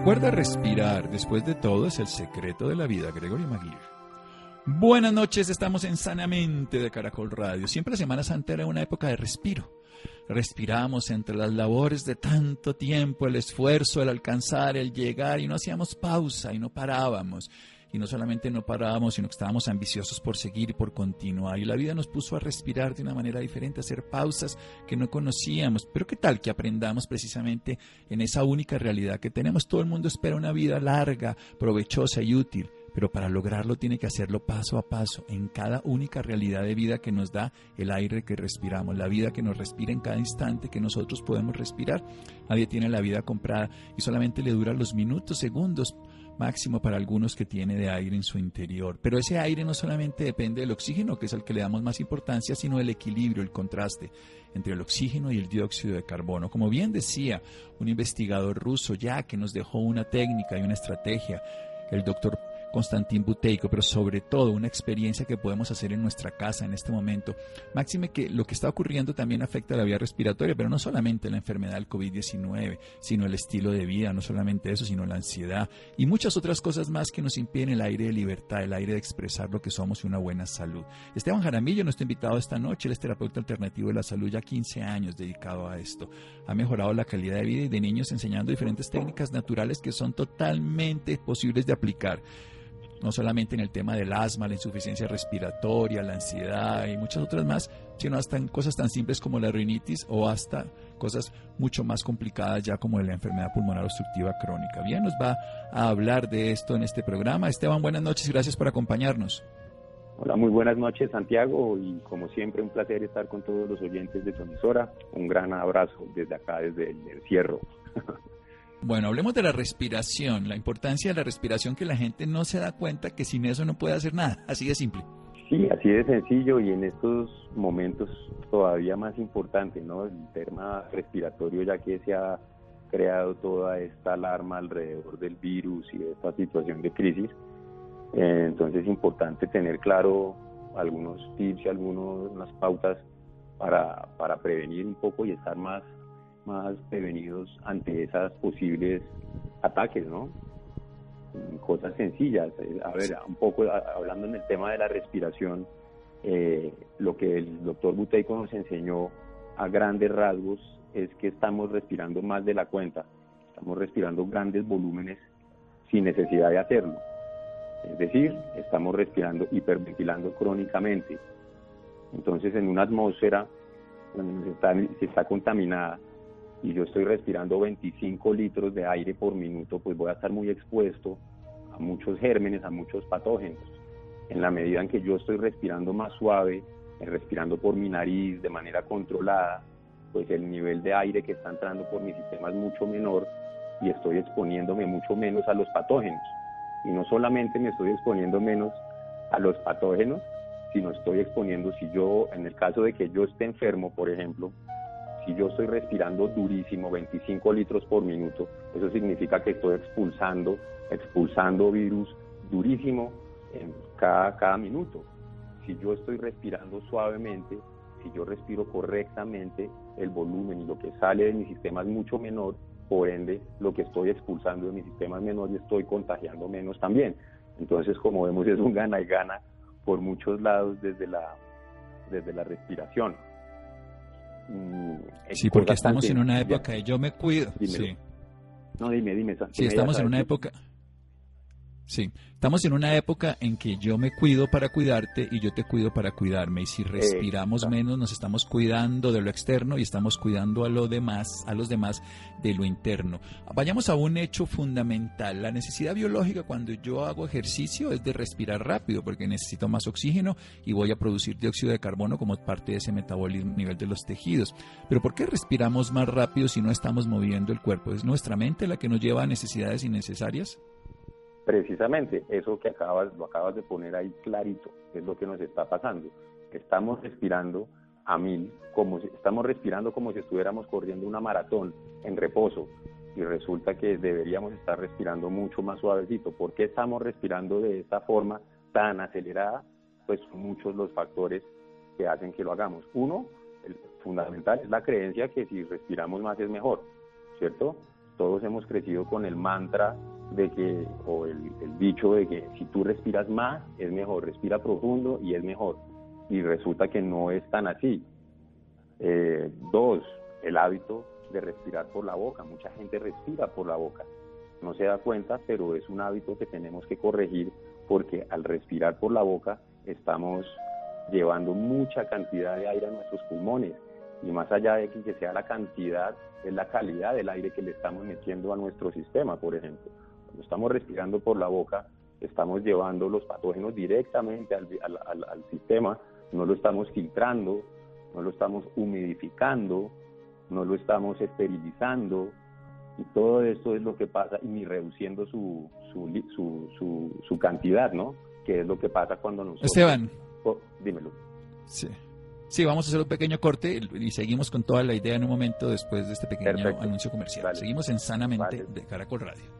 Recuerda respirar, después de todo es el secreto de la vida, Gregory Maguire. Buenas noches, estamos en Sanamente de Caracol Radio. Siempre la Semana Santa era una época de respiro. Respiramos entre las labores de tanto tiempo, el esfuerzo, el alcanzar, el llegar, y no hacíamos pausa y no parábamos y no solamente no parábamos, sino que estábamos ambiciosos por seguir y por continuar. Y la vida nos puso a respirar de una manera diferente, a hacer pausas que no conocíamos. Pero qué tal que aprendamos precisamente en esa única realidad que tenemos. Todo el mundo espera una vida larga, provechosa y útil. Pero para lograrlo tiene que hacerlo paso a paso, en cada única realidad de vida que nos da el aire que respiramos, la vida que nos respira en cada instante que nosotros podemos respirar. Nadie tiene la vida comprada y solamente le dura los minutos, segundos máximo para algunos que tiene de aire en su interior. Pero ese aire no solamente depende del oxígeno, que es al que le damos más importancia, sino el equilibrio, el contraste entre el oxígeno y el dióxido de carbono. Como bien decía un investigador ruso ya que nos dejó una técnica y una estrategia, el doctor Constantín Buteyko, pero sobre todo una experiencia que podemos hacer en nuestra casa en este momento. Máxime que lo que está ocurriendo también afecta a la vía respiratoria, pero no solamente la enfermedad del COVID-19, sino el estilo de vida, no solamente eso, sino la ansiedad y muchas otras cosas más que nos impiden el aire de libertad, el aire de expresar lo que somos y una buena salud. Esteban Jaramillo, nuestro invitado esta noche, él es terapeuta alternativo de la salud, ya 15 años dedicado a esto. Ha mejorado la calidad de vida y de niños enseñando diferentes técnicas naturales que son totalmente posibles de aplicar no solamente en el tema del asma, la insuficiencia respiratoria, la ansiedad y muchas otras más, sino hasta en cosas tan simples como la rinitis o hasta cosas mucho más complicadas ya como la enfermedad pulmonar obstructiva crónica. Bien, nos va a hablar de esto en este programa. Esteban, buenas noches y gracias por acompañarnos. Hola, muy buenas noches Santiago y como siempre un placer estar con todos los oyentes de tu emisora. Un gran abrazo desde acá, desde el encierro. Bueno, hablemos de la respiración, la importancia de la respiración que la gente no se da cuenta que sin eso no puede hacer nada, así de simple. Sí, así de sencillo y en estos momentos todavía más importante, ¿no? El tema respiratorio ya que se ha creado toda esta alarma alrededor del virus y de esta situación de crisis. Eh, entonces es importante tener claro algunos tips y algunas pautas para, para prevenir un poco y estar más más prevenidos ante esas posibles ataques, ¿no? Cosas sencillas. Eh, a ver, un poco hablando en el tema de la respiración, eh, lo que el doctor Buteyko nos enseñó a grandes rasgos es que estamos respirando más de la cuenta, estamos respirando grandes volúmenes sin necesidad de hacerlo. Es decir, estamos respirando, hiperventilando crónicamente. Entonces, en una atmósfera donde está, se está contaminada, y yo estoy respirando 25 litros de aire por minuto, pues voy a estar muy expuesto a muchos gérmenes, a muchos patógenos. En la medida en que yo estoy respirando más suave, eh, respirando por mi nariz de manera controlada, pues el nivel de aire que está entrando por mi sistema es mucho menor y estoy exponiéndome mucho menos a los patógenos. Y no solamente me estoy exponiendo menos a los patógenos, sino estoy exponiendo, si yo, en el caso de que yo esté enfermo, por ejemplo, si yo estoy respirando durísimo, 25 litros por minuto, eso significa que estoy expulsando, expulsando virus durísimo en cada, cada minuto. Si yo estoy respirando suavemente, si yo respiro correctamente, el volumen y lo que sale de mi sistema es mucho menor, por ende lo que estoy expulsando de mi sistema es menor y estoy contagiando menos también. Entonces, como vemos, es un gana y gana por muchos lados desde la, desde la respiración. Mm, sí, porque estamos en una época de yo me cuido. Sí. No, dime, dime. Sí, estamos en una época. Sí, estamos en una época en que yo me cuido para cuidarte y yo te cuido para cuidarme. Y si respiramos menos, nos estamos cuidando de lo externo y estamos cuidando a lo demás, a los demás de lo interno. Vayamos a un hecho fundamental. La necesidad biológica cuando yo hago ejercicio es de respirar rápido porque necesito más oxígeno y voy a producir dióxido de carbono como parte de ese metabolismo a nivel de los tejidos. Pero ¿por qué respiramos más rápido si no estamos moviendo el cuerpo? ¿Es nuestra mente la que nos lleva a necesidades innecesarias? Precisamente, eso que acabas, lo acabas de poner ahí clarito, es lo que nos está pasando. Estamos respirando a mil, como si, estamos respirando como si estuviéramos corriendo una maratón en reposo y resulta que deberíamos estar respirando mucho más suavecito. ¿Por qué estamos respirando de esta forma tan acelerada? Pues son muchos los factores que hacen que lo hagamos. Uno, el fundamental, es la creencia que si respiramos más es mejor, ¿cierto? Todos hemos crecido con el mantra de que, o el, dicho de que si tú respiras más, es mejor, respira profundo y es mejor. Y resulta que no es tan así. Eh, dos, el hábito de respirar por la boca. Mucha gente respira por la boca. No se da cuenta, pero es un hábito que tenemos que corregir porque al respirar por la boca estamos llevando mucha cantidad de aire a nuestros pulmones. Y más allá de que sea la cantidad, es la calidad del aire que le estamos metiendo a nuestro sistema, por ejemplo. Cuando estamos respirando por la boca, estamos llevando los patógenos directamente al, sistema, no lo estamos filtrando, no lo estamos humidificando, no lo estamos esterilizando, y todo esto es lo que pasa, y ni reduciendo su, su, su, cantidad, ¿no? Que es lo que pasa cuando nosotros... Esteban. Oh, dímelo. Sí. Sí, vamos a hacer un pequeño corte y seguimos con toda la idea en un momento después de este pequeño anuncio comercial. Seguimos en Sanamente de Caracol Radio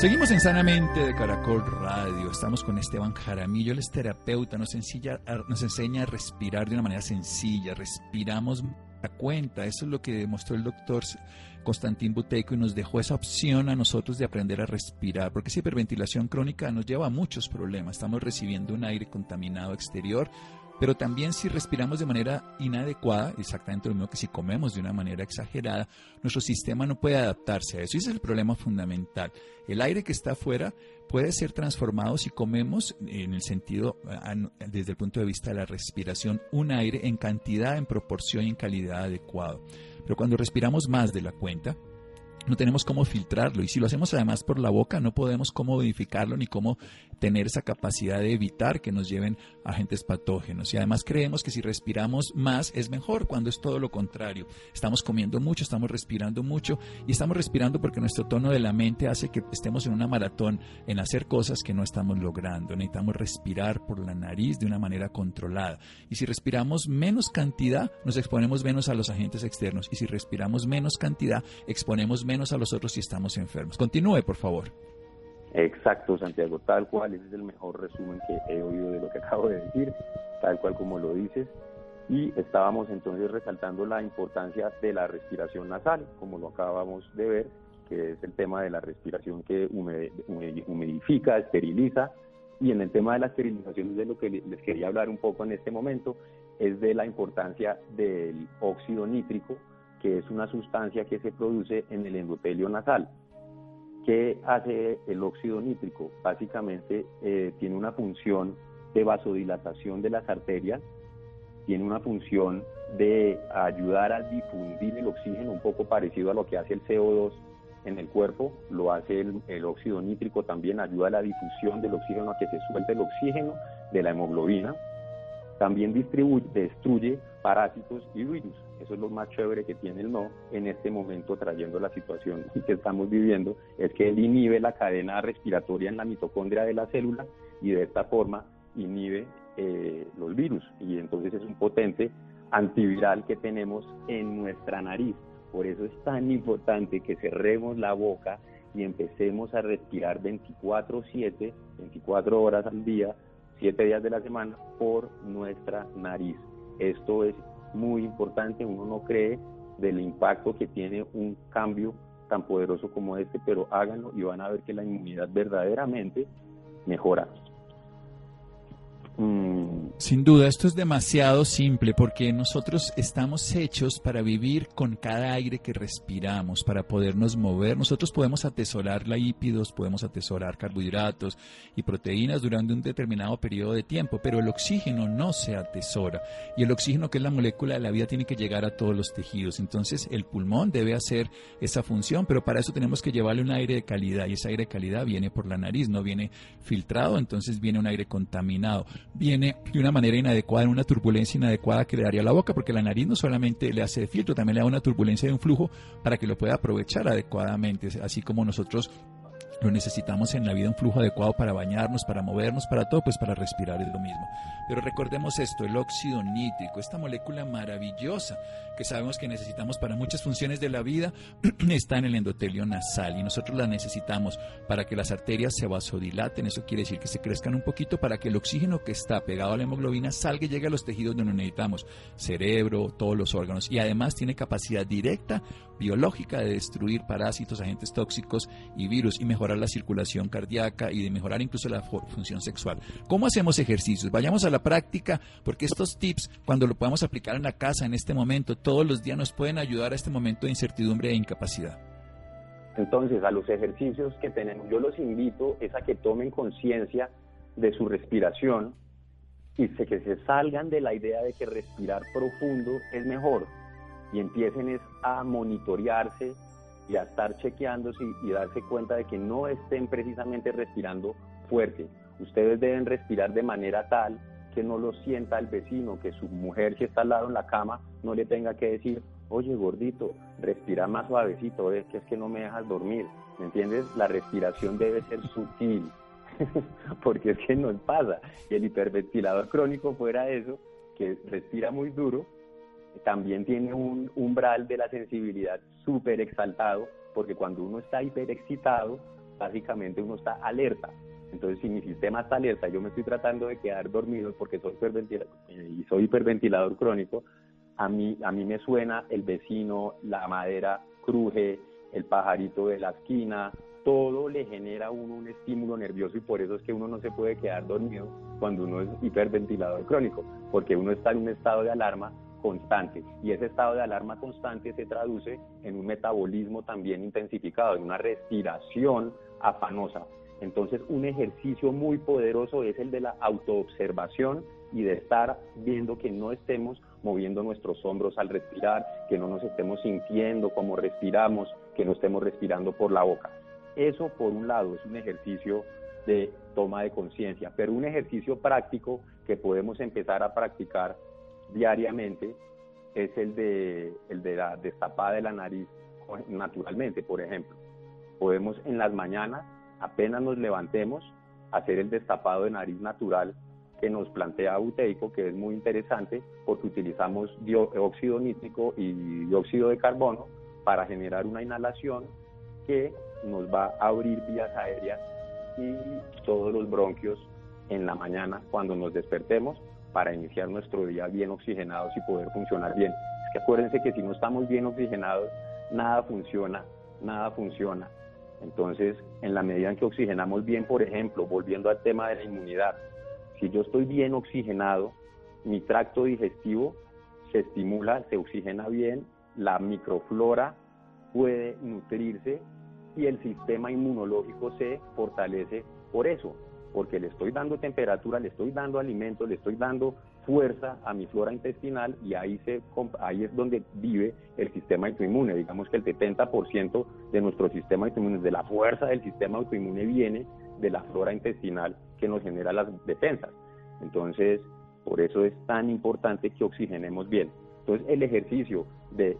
Seguimos en Sanamente de Caracol Radio. Estamos con Esteban Jaramillo, él es terapeuta, nos, nos enseña a respirar de una manera sencilla. Respiramos a cuenta. Eso es lo que demostró el doctor Constantín Buteco y nos dejó esa opción a nosotros de aprender a respirar, porque esa hiperventilación crónica nos lleva a muchos problemas. Estamos recibiendo un aire contaminado exterior, pero también si respiramos de manera inadecuada, exactamente lo mismo que si comemos de una manera exagerada, nuestro sistema no puede adaptarse a eso. Y ese es el problema fundamental. El aire que está afuera puede ser transformado si comemos, en el sentido, desde el punto de vista de la respiración, un aire en cantidad, en proporción y en calidad adecuado. Pero cuando respiramos más de la cuenta, no tenemos cómo filtrarlo. Y si lo hacemos además por la boca no podemos cómo modificarlo ni cómo tener esa capacidad de evitar que nos lleven agentes patógenos. Y además creemos que si respiramos más es mejor cuando es todo lo contrario. Estamos comiendo mucho estamos respirando mucho y estamos respirando porque nuestro tono de la mente hace que estemos en una maratón en hacer cosas que no estamos logrando. Necesitamos respirar por la nariz de una manera controlada. Y si respiramos menos cantidad nos exponemos menos a los agentes externos. Y si respiramos menos cantidad exponemos menos a los otros si estamos enfermos. Continúe, por favor. Exacto, Santiago, tal cual, ese es el mejor resumen que he oído de lo que acabo de decir, tal cual como lo dices. Y estábamos entonces resaltando la importancia de la respiración nasal, como lo acabamos de ver, que es el tema de la respiración que humidifica, esteriliza. Y en el tema de la esterilización, de lo que les quería hablar un poco en este momento, es de la importancia del óxido nítrico, que es una sustancia que se produce en el endotelio nasal. ¿Qué hace el óxido nítrico? Básicamente eh, tiene una función de vasodilatación de las arterias, tiene una función de ayudar a difundir el oxígeno, un poco parecido a lo que hace el CO2 en el cuerpo, lo hace el, el, óxido nítrico también, ayuda a la difusión del oxígeno, a que se suelte el oxígeno de la hemoglobina, también distribuye, destruye parásitos y virus. Eso es lo más chévere que tiene el no en este momento trayendo la situación que estamos viviendo, es que él inhibe la cadena respiratoria en la mitocondria de la célula y de esta forma inhibe eh, los virus y entonces es un potente antiviral que tenemos en nuestra nariz. Por eso es tan importante que cerremos la boca y empecemos a respirar 24/7, 24 horas al día siete días de la semana por nuestra nariz. Esto es muy importante, uno no cree del impacto que tiene un cambio tan poderoso como este, pero háganlo y van a ver que la inmunidad verdaderamente mejora. Mm. Sin duda, esto es demasiado simple porque nosotros estamos hechos para vivir con cada aire que respiramos, para podernos mover. Nosotros podemos atesorar lípidos, podemos atesorar carbohidratos y proteínas durante un determinado periodo de tiempo, pero el oxígeno no se atesora. Y el oxígeno, que es la molécula de la vida, tiene que llegar a todos los tejidos. Entonces, el pulmón debe hacer esa función, pero para eso tenemos que llevarle un aire de calidad y ese aire de calidad viene por la nariz, no viene filtrado, entonces viene un aire contaminado viene de una manera inadecuada, en una turbulencia inadecuada que le daría la boca, porque la nariz no solamente le hace de filtro, también le da una turbulencia de un flujo para que lo pueda aprovechar adecuadamente, así como nosotros lo necesitamos en la vida un flujo adecuado para bañarnos, para movernos, para todo, pues para respirar es lo mismo. Pero recordemos esto, el óxido nítrico, esta molécula maravillosa que sabemos que necesitamos para muchas funciones de la vida, está en el endotelio nasal y nosotros la necesitamos para que las arterias se vasodilaten, eso quiere decir que se crezcan un poquito para que el oxígeno que está pegado a la hemoglobina salga y llegue a los tejidos donde necesitamos, cerebro, todos los órganos. Y además tiene capacidad directa biológica de destruir parásitos, agentes tóxicos y virus. Y mejorar la circulación cardíaca y de mejorar incluso la función sexual. ¿Cómo hacemos ejercicios? Vayamos a la práctica porque estos tips cuando lo podamos aplicar en la casa en este momento todos los días nos pueden ayudar a este momento de incertidumbre e incapacidad. Entonces, a los ejercicios que tenemos, yo los invito es a que tomen conciencia de su respiración y que se salgan de la idea de que respirar profundo es mejor y empiecen a monitorearse y a estar chequeándose y, darse cuenta de que no estén precisamente respirando fuerte. Ustedes deben respirar de manera tal que no lo sienta el vecino, que su mujer que está al lado en la cama no le tenga que decir, oye gordito, respira más suavecito, es que es que no me dejas dormir, ¿me entiendes? La respiración debe ser sutil, porque es que no pasa. Y el hiperventilador crónico fuera eso, que respira muy duro, también tiene un umbral de la sensibilidad súper exaltado, porque cuando uno está hiperexcitado, básicamente uno está alerta. Entonces, si mi sistema está alerta, yo me estoy tratando de quedar dormido porque soy hiperventilador, eh, y soy hiperventilador crónico, a mí, a mí me suena el vecino, la madera cruje, el pajarito de la esquina, todo le genera a uno un estímulo nervioso y por eso es que uno no se puede quedar dormido cuando uno es hiperventilador crónico, porque uno está en un estado de alarma constante y ese estado de alarma constante se traduce en un metabolismo también intensificado, en una respiración afanosa. Entonces, un ejercicio muy poderoso es el de la autoobservación y de estar viendo que no estemos moviendo nuestros hombros al respirar, que no nos estemos sintiendo como respiramos, que no estemos respirando por la boca. Eso, por un lado, es un ejercicio de toma de conciencia, pero un ejercicio práctico que podemos empezar a practicar diariamente es el de, el de la destapada de la nariz naturalmente, por ejemplo. Podemos en las mañanas apenas nos levantemos, hacer el destapado de nariz natural que nos plantea Buteico, que es muy interesante porque utilizamos dióxido nítrico y dióxido de carbono para generar una inhalación que nos va a abrir vías aéreas y todos los bronquios en la mañana cuando nos despertemos para iniciar nuestro día bien oxigenados y poder funcionar bien. Es que acuérdense que si no estamos bien oxigenados, nada funciona, nada funciona. Entonces, en la medida en que oxigenamos bien, por ejemplo, volviendo al tema de la inmunidad, si yo estoy bien oxigenado, mi tracto digestivo se estimula, se oxigena bien, la microflora puede nutrirse y el sistema inmunológico se fortalece por eso, porque le estoy dando temperatura, le estoy dando alimento, le estoy dando fuerza a mi flora intestinal y ahí, se, ahí es donde vive el sistema autoinmune. Digamos que el 70% de nuestro sistema autoinmune, de la fuerza del sistema autoinmune viene de la flora intestinal que nos genera las defensas. Entonces, por eso es tan importante que oxigenemos bien. Entonces, el ejercicio de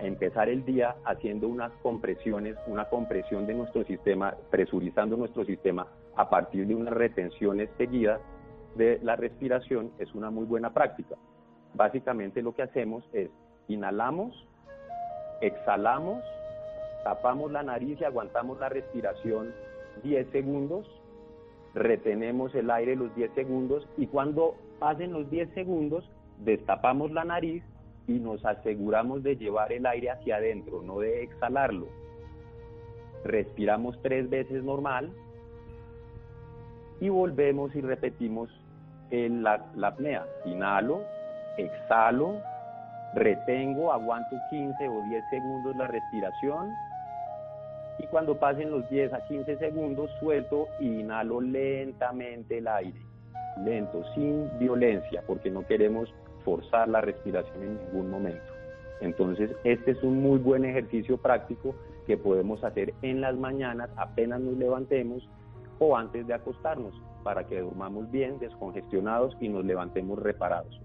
empezar el día haciendo unas compresiones, una compresión de nuestro sistema, presurizando nuestro sistema a partir de unas retenciones seguidas, de la respiración es una muy buena práctica. Básicamente lo que hacemos es inhalamos, exhalamos, tapamos la nariz y aguantamos la respiración 10 segundos, retenemos el aire los 10 segundos y cuando pasen los 10 segundos destapamos la nariz y nos aseguramos de llevar el aire hacia adentro, no de exhalarlo. Respiramos tres veces normal y volvemos y repetimos en la, la apnea. Inhalo, exhalo, retengo, aguanto 15 o 10 segundos la respiración y cuando pasen los 10 a 15 segundos suelto e inhalo lentamente el aire, lento, sin violencia, porque no queremos forzar la respiración en ningún momento. Entonces, este es un muy buen ejercicio práctico que podemos hacer en las mañanas apenas nos levantemos o antes de acostarnos para que durmamos bien, descongestionados y nos levantemos reparados.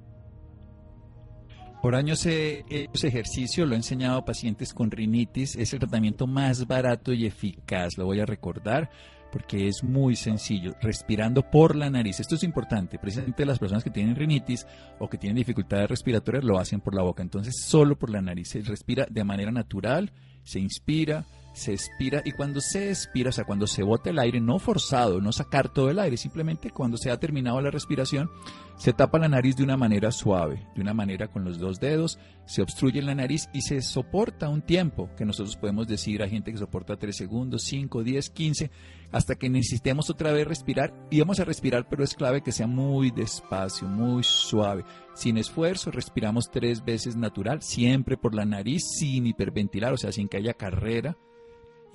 Por años ese ejercicio, lo he enseñado a pacientes con rinitis. Es el tratamiento más barato y eficaz, lo voy a recordar porque es muy sencillo, respirando por la nariz. Esto es importante, precisamente las personas que tienen rinitis o que tienen dificultades respiratorias lo hacen por la boca, entonces solo por la nariz. Se respira de manera natural, se inspira, se expira y cuando se expira, o sea, cuando se bota el aire, no forzado, no sacar todo el aire, simplemente cuando se ha terminado la respiración, se tapa la nariz de una manera suave, de una manera con los dos dedos, se obstruye la nariz y se soporta un tiempo, que nosotros podemos decir a gente que soporta 3 segundos, 5, 10, 15, hasta que necesitemos otra vez respirar y vamos a respirar, pero es clave que sea muy despacio, muy suave. Sin esfuerzo, respiramos tres veces natural, siempre por la nariz, sin hiperventilar, o sea, sin que haya carrera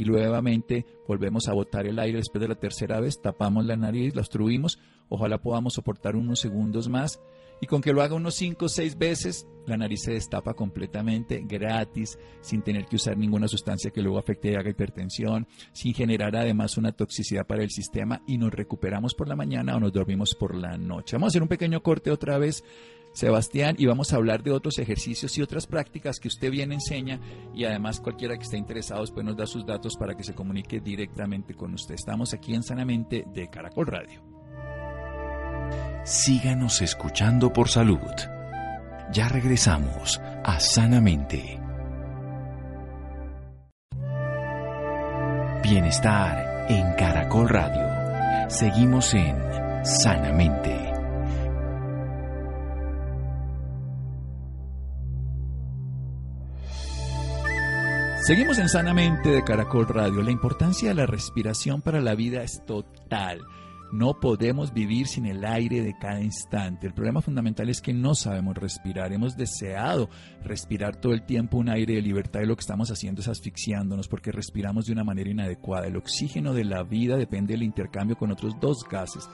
y nuevamente volvemos a botar el aire después de la tercera vez, tapamos la nariz, la obstruimos, ojalá podamos soportar unos segundos más y con que lo haga unos 5 o 6 veces, la nariz se destapa completamente, gratis, sin tener que usar ninguna sustancia que luego afecte y haga hipertensión, sin generar además una toxicidad para el sistema y nos recuperamos por la mañana o nos dormimos por la noche. Vamos a hacer un pequeño corte otra vez Sebastián y vamos a hablar de otros ejercicios y otras prácticas que usted bien enseña y además cualquiera que esté interesado después nos da sus datos para que se comunique directamente con usted. Estamos aquí en Sanamente de Caracol Radio. Síganos escuchando por salud. Ya regresamos a Sanamente. Bienestar en Caracol Radio. Seguimos en Sanamente. Seguimos en Sanamente de Caracol Radio. La importancia de la respiración para la vida es total. No podemos vivir sin el aire de cada instante. El problema fundamental es que no sabemos respirar. Hemos deseado respirar todo el tiempo un aire de libertad y lo que estamos haciendo es asfixiándonos porque respiramos de una manera inadecuada. El oxígeno de la vida depende del intercambio con otros dos gases.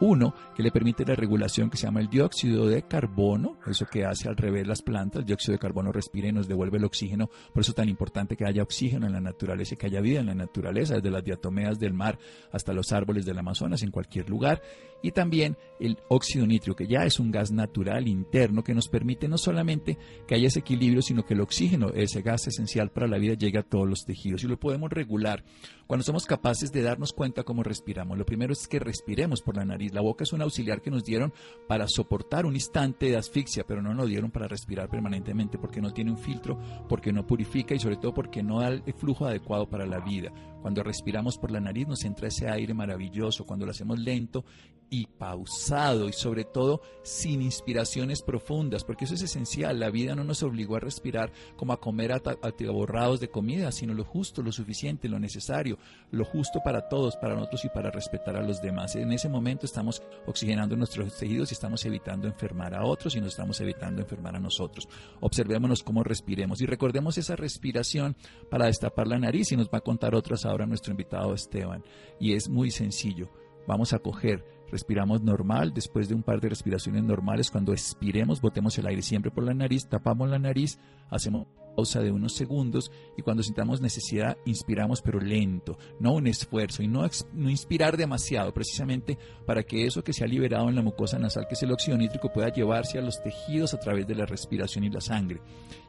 Uno, que le permite la regulación que se llama el dióxido de carbono, eso que hace al revés las plantas, el dióxido de carbono respira y nos devuelve el oxígeno, por eso es tan importante que haya oxígeno en la naturaleza y que haya vida en la naturaleza, desde las diatomeas del mar hasta los árboles del Amazonas, en cualquier lugar y también el óxido nítrico, que ya es un gas natural interno que nos permite no solamente que haya ese equilibrio, sino que el oxígeno, ese gas esencial para la vida, llegue a todos los tejidos y lo podemos regular cuando somos capaces de darnos cuenta cómo respiramos. Lo primero es que respiremos por la nariz. La boca es un auxiliar que nos dieron para soportar un instante de asfixia, pero no nos dieron para respirar permanentemente porque no tiene un filtro, porque no purifica y sobre todo porque no da el flujo adecuado para la vida. Cuando respiramos por la nariz nos entra ese aire maravilloso, cuando lo hacemos lento y pausado y sobre todo sin inspiraciones profundas, porque eso es esencial. La vida no nos obligó a respirar como a comer atiborrados de comida, sino lo justo, lo suficiente, lo necesario, lo justo para todos, para nosotros y para respetar a los demás. En ese momento estamos oxigenando nuestros tejidos y estamos evitando enfermar a otros y nos estamos evitando enfermar a nosotros. Observémonos cómo respiremos y recordemos esa respiración para destapar la nariz y nos va a contar otras ahora nuestro invitado Esteban. Y es muy sencillo. Vamos a coger respiramos normal, después de un par de respiraciones normales, cuando expiremos, botemos el aire siempre por la nariz, tapamos la nariz, hacemos pausa de unos segundos y cuando sintamos necesidad, inspiramos pero lento, no un esfuerzo y no, no inspirar demasiado, precisamente para que eso que se ha liberado en la mucosa nasal, que es el óxido nítrico, pueda llevarse a los tejidos a través de la respiración y la sangre.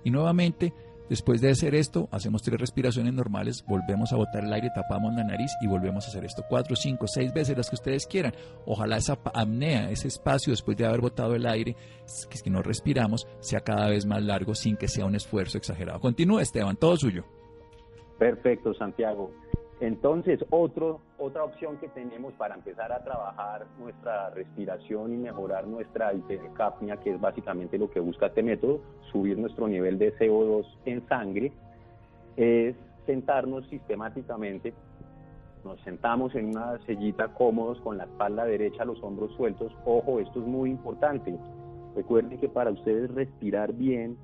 Y nuevamente, Después de hacer esto, hacemos tres respiraciones normales, volvemos a botar el aire, tapamos la nariz y volvemos a hacer esto cuatro, cinco, seis veces, las que ustedes quieran. Ojalá esa apnea, ese espacio después de haber botado el aire, que, no respiramos, sea cada vez más largo sin que sea un esfuerzo exagerado. Continúe, Esteban, todo suyo. Perfecto, Santiago. Entonces, otro, otra opción que tenemos para empezar a trabajar nuestra respiración y mejorar nuestra hipercapnia, que es básicamente lo que busca este método, subir nuestro nivel de CO2 en sangre, es sentarnos sistemáticamente. Nos sentamos en una sillita cómodos con la espalda derecha, los hombros sueltos. Ojo, esto es muy importante. Recuerden que para ustedes respirar bien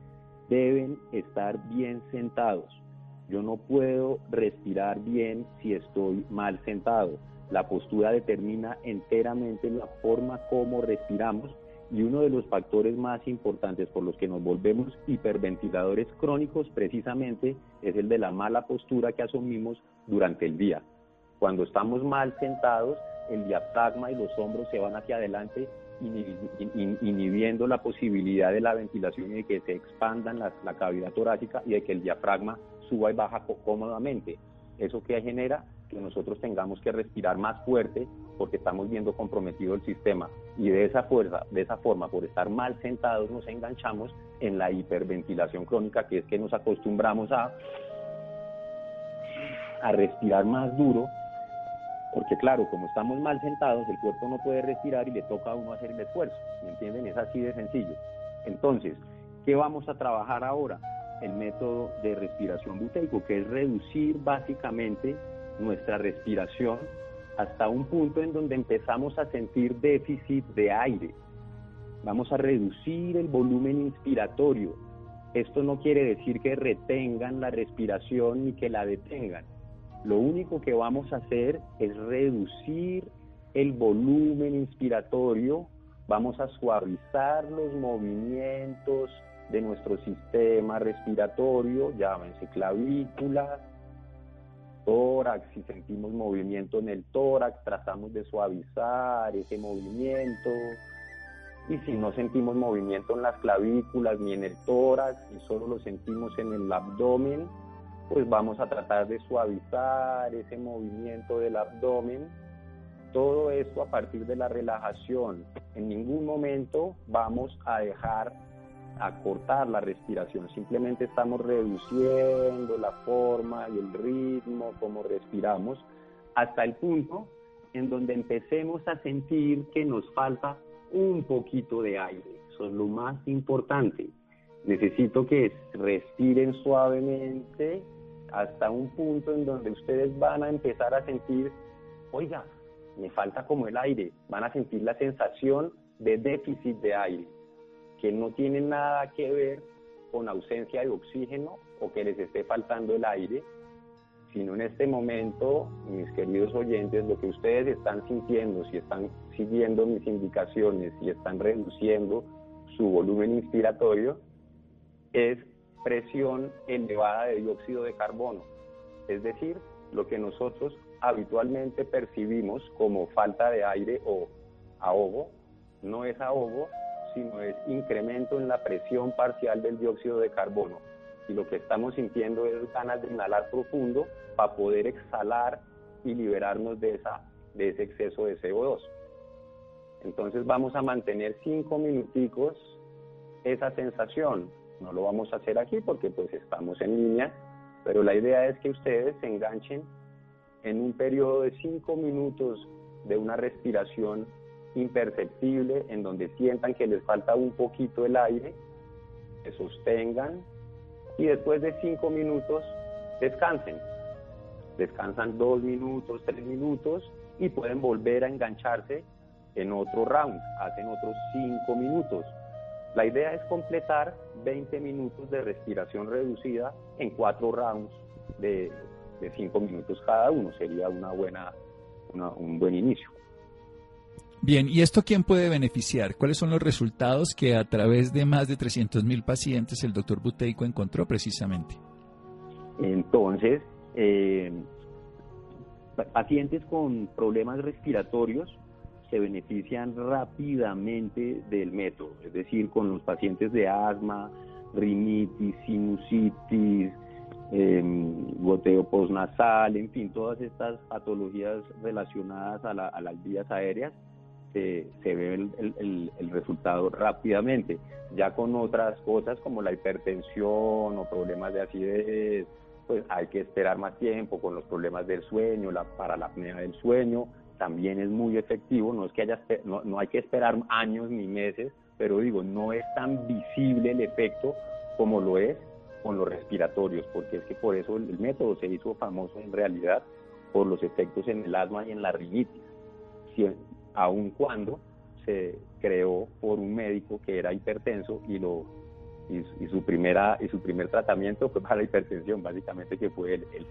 deben estar bien sentados yo no puedo respirar bien si estoy mal sentado. La postura determina enteramente la forma como respiramos y uno de los factores más importantes por los que nos volvemos hiperventiladores crónicos precisamente es el de la mala postura que asumimos durante el día. Cuando estamos mal sentados, el diafragma y los hombros se van hacia adelante inhibiendo la posibilidad de la ventilación y de que se expandan la, la cavidad torácica y de que el diafragma suba y baja cómodamente. Eso que genera que nosotros tengamos que respirar más fuerte porque estamos viendo comprometido el sistema y de esa fuerza, de esa forma, por estar mal sentados nos enganchamos en la hiperventilación crónica, que es que nos acostumbramos a a respirar más duro, porque claro, como estamos mal sentados, el cuerpo no puede respirar y le toca a uno hacer el esfuerzo, ¿me entienden? Es así de sencillo. Entonces, ¿qué vamos a trabajar ahora? El método de respiración buteico, que es reducir básicamente nuestra respiración hasta un punto en donde empezamos a sentir déficit de aire. Vamos a reducir el volumen inspiratorio. Esto no quiere decir que retengan la respiración ni que la detengan. Lo único que vamos a hacer es reducir el volumen inspiratorio, vamos a suavizar los movimientos de nuestro sistema respiratorio, llámense clavículas, tórax, si sentimos movimiento en el tórax, tratamos de suavizar ese movimiento. Y si no sentimos movimiento en las clavículas ni en el tórax y solo lo sentimos en el abdomen, pues vamos a tratar de suavizar ese movimiento del abdomen. Todo esto a partir de la relajación. En ningún momento vamos a dejar cortar la respiración, simplemente estamos reduciendo la forma y el ritmo como respiramos hasta el punto en donde empecemos a sentir que nos falta un poquito de aire. Eso es lo más importante. Necesito que respiren suavemente hasta un punto en donde ustedes van a empezar a sentir, oiga, me falta como el aire, van a sentir la sensación de déficit de aire que no tienen nada que ver con ausencia de oxígeno o que les esté faltando el aire, sino en este momento, mis queridos oyentes, lo que ustedes están sintiendo, si están siguiendo mis indicaciones y están reduciendo su volumen inspiratorio, es presión elevada de dióxido de carbono. Es decir, lo que nosotros habitualmente percibimos como falta de aire o ahogo, no es ahogo, sino es incremento en la presión parcial del dióxido de carbono. Y lo que estamos sintiendo es ganas de inhalar profundo para poder exhalar y liberarnos de, esa, de ese exceso de CO2. Entonces vamos a mantener cinco minuticos esa sensación. No lo vamos a hacer aquí porque pues estamos en línea, pero la idea es que ustedes se enganchen en un periodo de cinco minutos de una respiración imperceptible en donde sientan que les falta un poquito el aire, se sostengan y después de cinco minutos descansen. Descansan dos minutos, tres minutos y pueden volver a engancharse en otro round, hacen otros cinco minutos. La idea es completar 20 minutos de respiración reducida en cuatro rounds de, de cinco minutos cada uno. Sería una buena, un buen inicio. Bien, ¿y esto quién puede beneficiar? ¿Cuáles son los resultados que a través de más de 300.000 pacientes el doctor Buteico encontró precisamente? Entonces, eh, pacientes con problemas respiratorios se benefician rápidamente del método, es decir, con los pacientes de asma, rinitis, sinusitis, em, goteo postnasal, en fin, todas estas patologías relacionadas a las vías aéreas, se, ve el, resultado rápidamente. Ya con otras cosas como la hipertensión o problemas de acidez pues hay que esperar más tiempo con los problemas del sueño, la, para la apnea del sueño, también es muy efectivo, no es que haya, no, no hay que esperar años ni meses, pero digo, no es tan visible el efecto como lo es con los respiratorios, porque es que por eso el, método se hizo famoso en realidad por los efectos en el asma y en la rinitis, aun cuando se creó por un médico que era hipertenso y lo y, su primera y su primer tratamiento fue para la hipertensión básicamente que fue el, el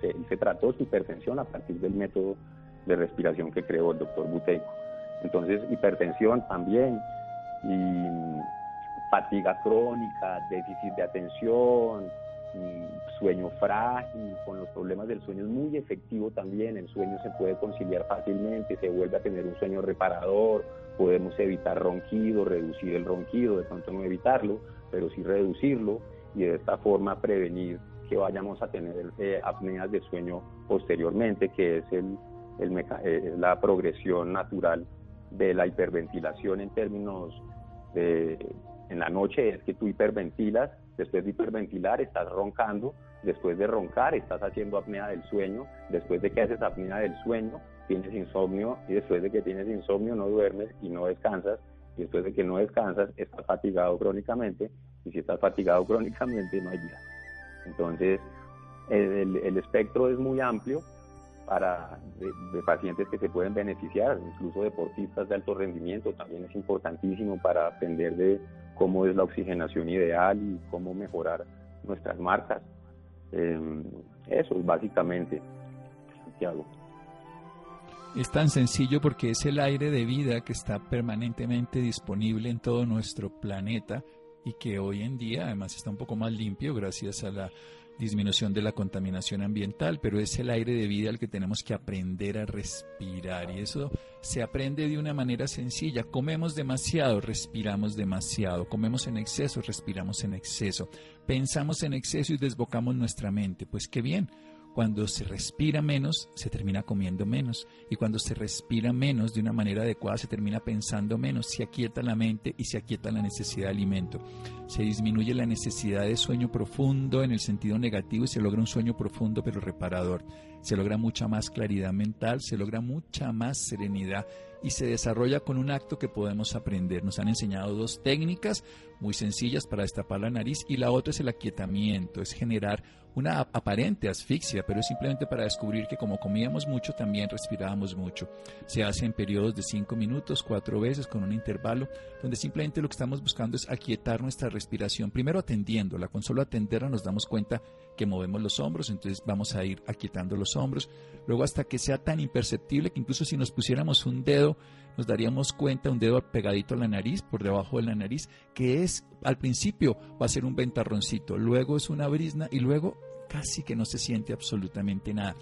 se, se, trató su hipertensión a partir del método de respiración que creó el doctor Buteco entonces hipertensión también y fatiga crónica déficit de atención sueño frágil, con los problemas del sueño es muy efectivo también, el sueño se puede conciliar fácilmente, se vuelve a tener un sueño reparador, podemos evitar ronquido, reducir el ronquido, de pronto no evitarlo, pero sí reducirlo y de esta forma prevenir que vayamos a tener eh, apneas de sueño posteriormente, que es el, el eh, la progresión natural de la hiperventilación en términos de en la noche es que tú hiperventilas después de hiperventilar estás roncando, después de roncar estás haciendo apnea del sueño, después de que haces apnea del sueño tienes insomnio y después de que tienes insomnio no duermes y no descansas y después de que no descansas estás fatigado crónicamente y si estás fatigado crónicamente no hay vida. Entonces el, el espectro es muy amplio para de, pacientes que se pueden beneficiar, incluso deportistas de alto rendimiento, también es importantísimo para aprender de cómo es la oxigenación ideal y cómo mejorar nuestras marcas. Em, eso es básicamente, Santiago. Es tan sencillo porque es el aire de vida que está permanentemente disponible en todo nuestro planeta y que hoy en día además está un poco más limpio gracias a la disminución de la contaminación ambiental, pero es el aire de vida al que tenemos que aprender a respirar y eso se aprende de una manera sencilla. Comemos demasiado, respiramos demasiado, comemos en exceso, respiramos en exceso, pensamos en exceso y desbocamos nuestra mente. Pues qué bien, cuando se respira menos, se termina comiendo menos. Y cuando se respira menos de una manera adecuada, se termina pensando menos. Se aquieta la mente y se aquieta la necesidad de alimento. Se disminuye la necesidad de sueño profundo en el sentido negativo y se logra un sueño profundo pero reparador. Se logra mucha más claridad mental, se logra mucha más serenidad y se desarrolla con un acto que podemos aprender. Nos han enseñado dos técnicas muy sencillas para destapar la nariz y la otra es el aquietamiento, es generar una aparente asfixia, pero es simplemente para descubrir que como comíamos mucho también respirábamos mucho. Se hace en periodos de cinco minutos, cuatro veces con un intervalo, donde simplemente lo que estamos buscando es aquietar nuestra respiración, primero atendiéndola, con solo atenderla nos damos cuenta que movemos los hombros, entonces vamos a ir aquietando los hombros, luego hasta que sea tan imperceptible que incluso si nos pusiéramos un dedo, nos daríamos cuenta, un dedo pegadito a la nariz, por debajo de la nariz, que es, al principio va a ser un ventarroncito, luego es una brisna y luego casi que no se siente absolutamente nada.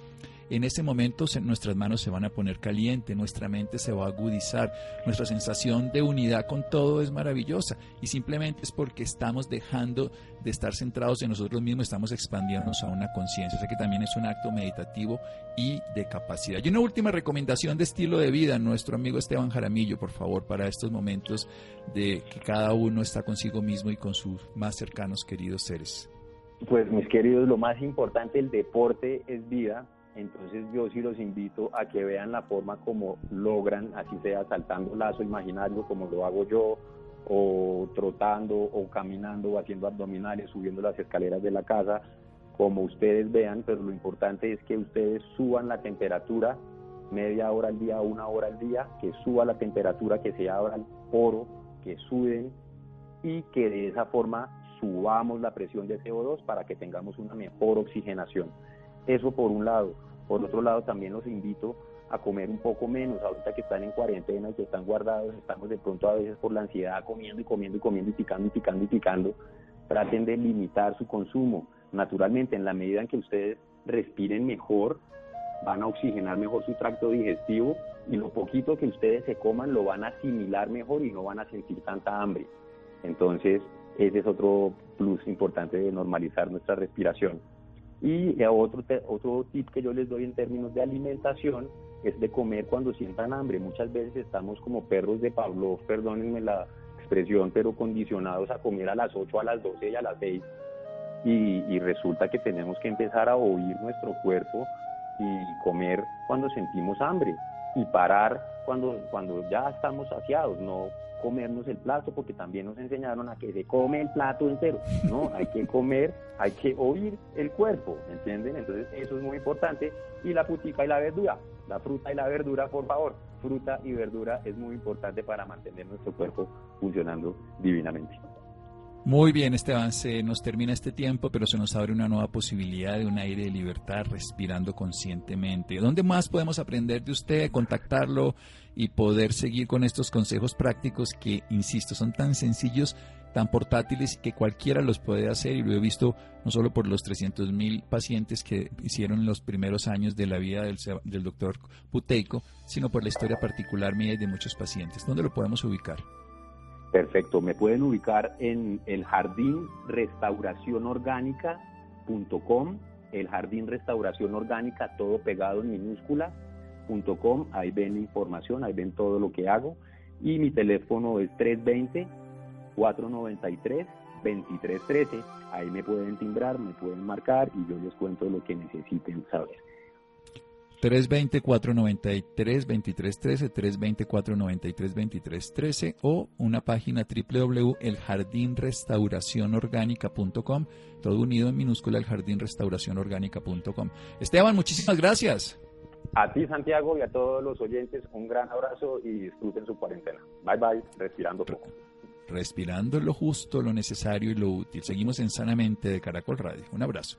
En ese momento nuestras manos se van a poner caliente, nuestra mente se va a agudizar, nuestra sensación de unidad con todo es maravillosa y simplemente es porque estamos dejando de estar centrados en nosotros mismos, estamos expandiéndonos a una conciencia. O sea que también es un acto meditativo y de capacidad. Y una última recomendación de estilo de vida, nuestro amigo Esteban Jaramillo, por favor, para estos momentos de que cada uno está consigo mismo y con sus más cercanos queridos seres. Pues mis queridos, lo más importante, el deporte es vida entonces yo sí los invito a que vean la forma como logran, así sea saltando lazo imaginario como lo hago yo, o trotando, o caminando, o haciendo abdominales, subiendo las escaleras de la casa, como ustedes vean, pero lo importante es que ustedes suban la temperatura media hora al día, una hora al día, que suba la temperatura, que se abra el poro, que suden y que de esa forma subamos la presión de CO2 para que tengamos una mejor oxigenación. Eso por un lado. Por otro lado, también los invito a comer un poco menos. Ahorita que están en cuarentena y que están guardados, estamos de pronto a veces por la ansiedad comiendo y comiendo y comiendo y picando y picando y picando. Traten de limitar su consumo. Naturalmente, en la medida en que ustedes respiren mejor, van a oxigenar mejor su tracto digestivo y lo poquito que ustedes se coman lo van a asimilar mejor y no van a sentir tanta hambre. Entonces, ese es otro plus importante de normalizar nuestra respiración. Y otro, otro tip que yo les doy en términos de alimentación es de comer cuando sientan hambre. Muchas veces estamos como perros de Pavlov, perdónenme la expresión, pero condicionados a comer a las 8, a las 12 y a las 6. y, resulta que tenemos que empezar a oír nuestro cuerpo y comer cuando sentimos hambre y parar cuando, cuando ya estamos saciados, no comernos el plato porque también nos enseñaron a que se come el plato entero, ¿no? Hay que comer, hay que oír el cuerpo, ¿entienden? Entonces eso es muy importante y la putica y la verdura, la fruta y la verdura, por favor, fruta y verdura es muy importante para mantener nuestro cuerpo funcionando divinamente. Muy bien, Esteban, se nos termina este tiempo, pero se nos abre una nueva posibilidad de un aire de libertad respirando conscientemente. ¿Dónde más podemos aprender de usted, contactarlo y poder seguir con estos consejos prácticos que, insisto, son tan sencillos, tan portátiles que cualquiera los puede hacer? Y lo he visto no solo por los 300.000 pacientes que hicieron los primeros años de la vida del, del doctor Puteico, sino por la historia particular mía y de muchos pacientes. ¿Dónde lo podemos ubicar? Perfecto, me pueden ubicar en el jardín el jardín restauración todo pegado en minúscula.com, ahí ven información, ahí ven todo lo que hago y mi teléfono es 320 493 2313, ahí me pueden timbrar, me pueden marcar y yo les cuento lo que necesiten saber. 320-493-2313, 320-493-2313 o una página www.eljardinrestauracionorgánica.com, todo unido en minúscula, eljardinrestauracionorgánica.com. Esteban, muchísimas gracias. A ti, Santiago, y a todos los oyentes, un gran abrazo y disfruten su cuarentena. Bye bye, respirando poco. Respirando lo justo, lo necesario y lo útil. Seguimos en Sanamente de Caracol Radio. Un abrazo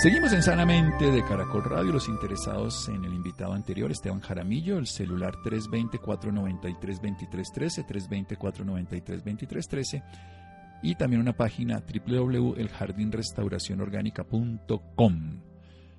Seguimos en Sanamente de Caracol Radio. Los interesados en el invitado anterior, Esteban Jaramillo, el celular 320-493-2313, 320-493-2313 y también una página www.eljardinrestauracionorgánica.com.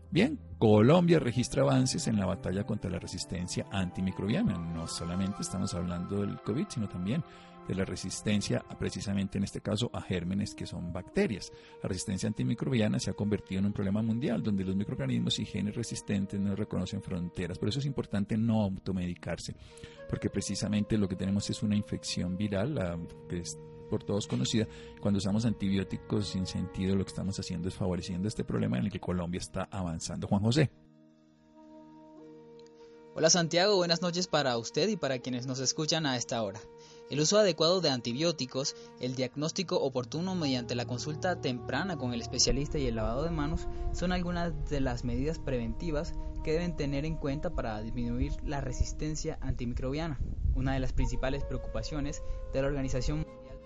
Bien, Colombia registra avances en la batalla contra la resistencia antimicrobiana. No solamente estamos hablando del COVID, sino también de la resistencia, precisamente en este caso, a gérmenes que son bacterias. La resistencia antimicrobiana se ha convertido en un problema mundial donde los microorganismos y genes resistentes no reconocen fronteras. Por eso es importante no automedicarse, porque precisamente lo que tenemos es una infección viral, la que es por todos conocida. Cuando usamos antibióticos sin sentido, lo que estamos haciendo es favoreciendo este problema en el que Colombia está avanzando. Juan José. Hola Santiago, buenas noches para usted y para quienes nos escuchan a esta hora. El uso adecuado de antibióticos, el diagnóstico oportuno mediante la consulta temprana con el especialista y el lavado de manos son algunas de las medidas preventivas que deben tener en cuenta para disminuir la resistencia antimicrobiana, una de las principales preocupaciones de la Organización Mundial.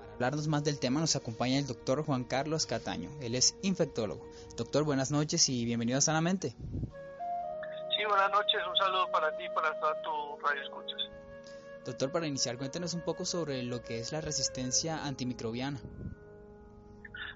Para hablarnos más del tema nos acompaña el doctor Juan Carlos Cataño, él es infectólogo. Doctor, buenas noches y bienvenido a Sanamente. Sí, buenas noches, un saludo para ti y para toda tu radio escuchas. Doctor, para iniciar, cuéntenos un poco sobre lo que es la resistencia antimicrobiana.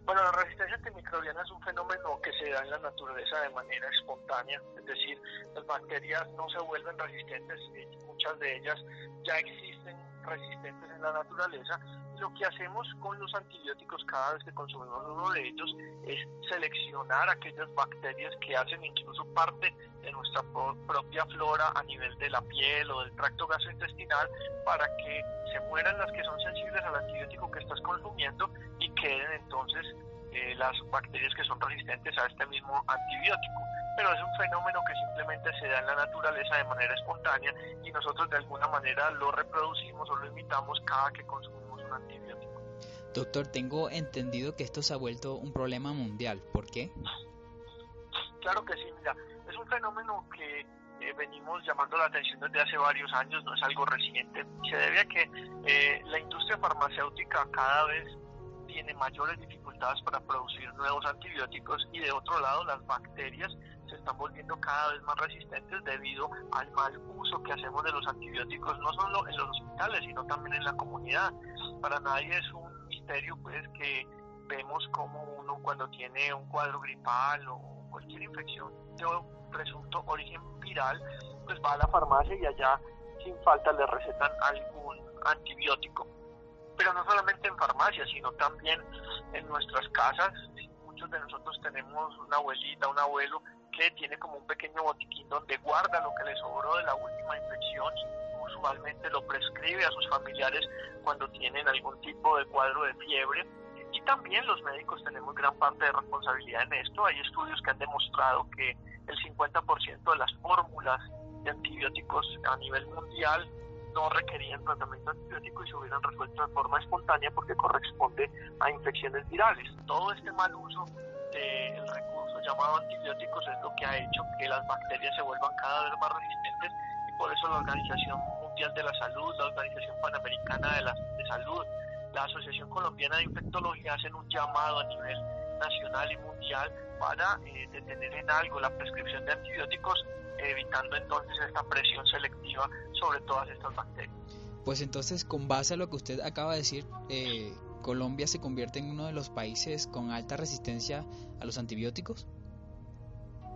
Bueno, la resistencia antimicrobiana es un fenómeno que se da en la naturaleza de manera espontánea, es decir, las bacterias no se vuelven resistentes, muchas de ellas ya existen resistentes en la naturaleza. Lo que hacemos con los antibióticos cada vez que consumimos uno de ellos es seleccionar aquellas bacterias que hacen incluso parte de nuestra propia flora a nivel de la piel o del tracto gastrointestinal para que se mueran las que son sensibles al antibiótico que estás consumiendo y queden entonces eh, las bacterias que son resistentes a este mismo antibiótico. Pero es un fenómeno que simplemente se da en la naturaleza de manera espontánea y nosotros de alguna manera lo reproducimos o lo imitamos cada que consumimos antibiótico. Doctor, tengo entendido que esto se ha vuelto un problema mundial. ¿Por qué? Claro que sí, mira, es un fenómeno que eh, venimos llamando la atención desde hace varios años, no es algo reciente. Se debe a que eh, la industria farmacéutica cada vez tiene mayores dificultades para producir nuevos antibióticos y de otro lado las bacterias se están volviendo cada vez más resistentes debido al mal uso que hacemos de los antibióticos, no solo en los hospitales, sino también en la comunidad. Para nadie es un misterio pues que vemos como uno cuando tiene un cuadro gripal o cualquier infección de presunto origen viral, pues va a la farmacia y allá sin falta le recetan algún antibiótico. Pero no solamente en farmacia, sino también en nuestras casas. Muchos de nosotros tenemos una abuelita, un abuelo tiene como un pequeño botiquín donde guarda lo que le sobró de la última infección y usualmente lo prescribe a sus familiares cuando tienen algún tipo de cuadro de fiebre. Y también los médicos tenemos gran parte de responsabilidad en esto. Hay estudios que han demostrado que el 50% de las fórmulas de antibióticos a nivel mundial no requerían tratamiento antibiótico y se hubieran resuelto de forma espontánea porque corresponde a infecciones virales. Todo este mal uso del recurso llamado antibióticos es lo que ha hecho que las bacterias se vuelvan cada vez más resistentes y por eso la Organización Mundial de la Salud, la Organización Panamericana de, la, de Salud, la Asociación Colombiana de Infectología hacen un llamado a nivel nacional y mundial para eh, detener en algo la prescripción de antibióticos, evitando entonces esta presión selectiva sobre todas estas bacterias. Pues entonces, con base a lo que usted acaba de decir, eh, ¿Colombia se convierte en uno de los países con alta resistencia a los antibióticos?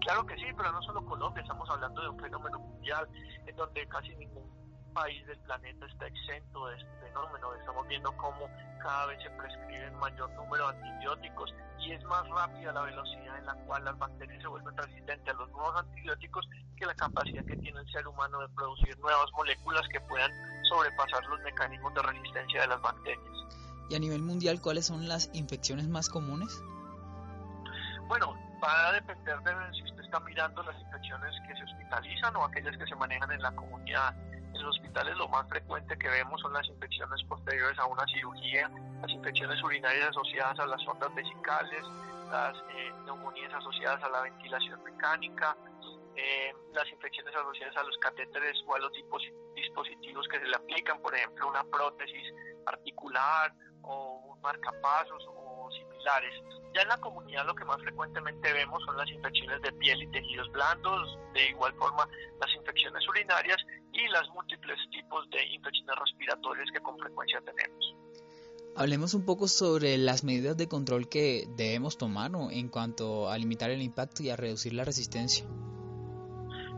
Claro que sí, pero no solo Colombia, estamos hablando de un fenómeno mundial en donde casi ningún país del planeta está exento de este fenómeno. Estamos viendo cómo cada vez se prescriben mayor número de antibióticos y es más rápida la velocidad en la cual las bacterias se vuelven resistentes a los nuevos antibióticos que la capacidad que tiene el ser humano de producir nuevas moléculas que puedan sobrepasar los mecanismos de resistencia de las bacterias. ¿Y a nivel mundial cuáles son las infecciones más comunes? Bueno, va a depender de si usted está mirando las infecciones que se hospitalizan o aquellas que se manejan en la comunidad. Los hospitales lo más frecuente que vemos son las infecciones posteriores a una cirugía, las infecciones urinarias asociadas a las ondas vesicales, las eh, neumonías asociadas a la ventilación mecánica, eh, las infecciones asociadas a los catéteres o a los dispositivos que se le aplican, por ejemplo, una prótesis articular o un marcapasos o similares. Ya en la comunidad lo que más frecuentemente vemos son las infecciones de piel y tejidos blandos, de igual forma las infecciones urinarias y las múltiples tipos de infecciones respiratorias que con frecuencia tenemos. Hablemos un poco sobre las medidas de control que debemos tomar en cuanto a limitar el impacto y a reducir la resistencia.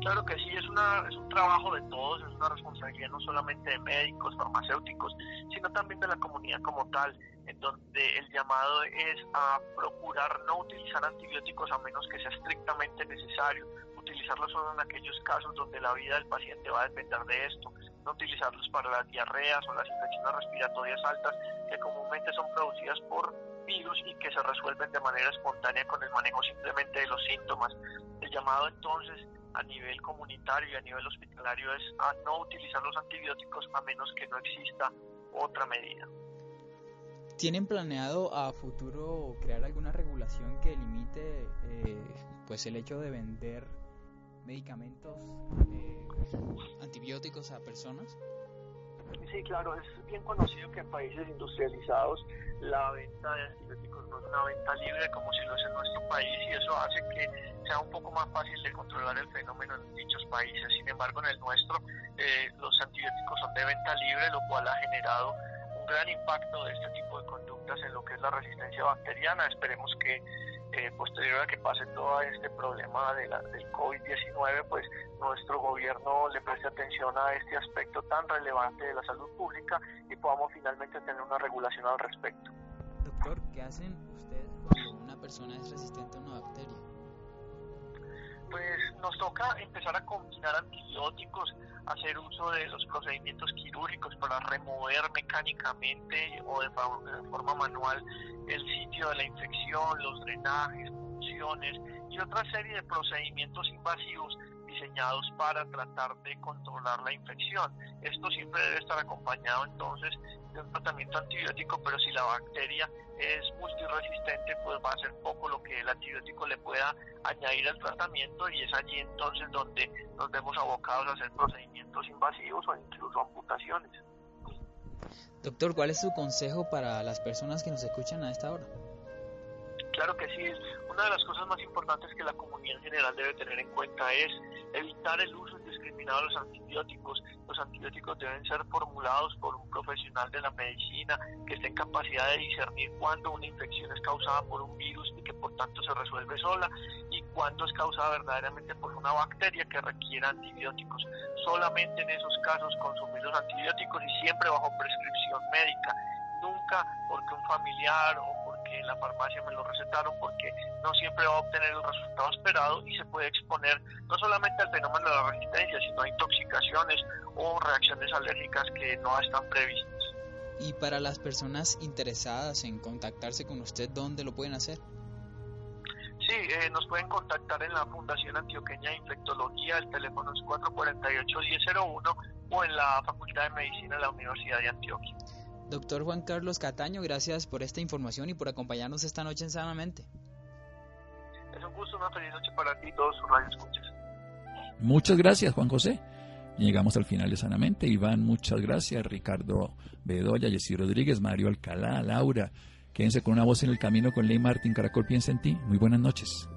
Claro que sí, es, una, es un trabajo de todos, es una responsabilidad no solamente de médicos, farmacéuticos, sino también de la comunidad como tal, en donde el llamado es a procurar no utilizar antibióticos a menos que sea estrictamente necesario, utilizarlos solo en aquellos casos donde la vida del paciente va a depender de esto, no utilizarlos para las diarreas o las infecciones respiratorias altas que comúnmente son producidas por virus y que se resuelven de manera espontánea con el manejo simplemente de los síntomas. El llamado entonces a nivel comunitario y a nivel hospitalario es a no utilizar los antibióticos a menos que no exista otra medida. ¿Tienen planeado a futuro crear alguna regulación que limite eh, pues el hecho de vender medicamentos eh, antibióticos a personas? Sí, claro, es bien conocido que en países industrializados la venta de antibióticos no es una venta libre como si lo es en nuestro país y eso hace que sea un poco más fácil de controlar el fenómeno en dichos países. Sin embargo, en el nuestro eh, los antibióticos son de venta libre, lo cual ha generado un gran impacto de este tipo de conductas en lo que es la resistencia bacteriana. Esperemos que eh, posterior a que pase todo este problema de la, del COVID-19, pues nuestro gobierno le preste atención a este aspecto tan relevante de la salud pública y podamos finalmente tener una regulación al respecto. Doctor, ¿qué hacen ustedes cuando una persona es resistente a una bacteria? Pues nos toca empezar a combinar antibióticos, hacer uso de los procedimientos quirúrgicos para remover mecánicamente o de forma manual el sitio de la infección, los drenajes, funciones y otra serie de procedimientos invasivos diseñados para tratar de controlar la infección. Esto siempre debe estar acompañado entonces de un tratamiento antibiótico, pero si la bacteria es multiresistente, pues va a ser poco lo que el antibiótico le pueda añadir al tratamiento y es allí entonces donde nos vemos abocados a hacer procedimientos invasivos o incluso amputaciones. Doctor, ¿cuál es su consejo para las personas que nos escuchan a esta hora? Claro que sí, una de las cosas más importantes que la comunidad en general debe tener en cuenta es evitar el uso indiscriminado de los antibióticos. Los antibióticos deben ser formulados por un profesional de la medicina que esté en capacidad de discernir cuándo una infección es causada por un virus y que por tanto se resuelve sola y cuándo es causada verdaderamente por una bacteria que requiere antibióticos. Solamente en esos casos consumir los antibióticos y siempre bajo prescripción médica. Nunca porque un familiar o en la farmacia me lo recetaron porque no siempre va a obtener el resultado esperado y se puede exponer no solamente al fenómeno de la resistencia, sino a intoxicaciones o reacciones alérgicas que no están previstas. Y para las personas interesadas en contactarse con usted, ¿dónde lo pueden hacer? Sí, eh, nos pueden contactar en la Fundación Antioqueña de Infectología, el teléfono es 448-1001 o en la Facultad de Medicina de la Universidad de Antioquia. Doctor Juan Carlos Cataño, gracias por esta información y por acompañarnos esta noche en Sanamente. Es un gusto, una feliz noche para ti y todos sus radioescuchas. Muchas gracias, Juan José. Llegamos al final de Sanamente. Iván, muchas gracias. Ricardo Bedoya, Jessy Rodríguez, Mario Alcalá, Laura. Quédense con una voz en el camino con Ley Martín. Caracol piensa en ti. Muy buenas noches.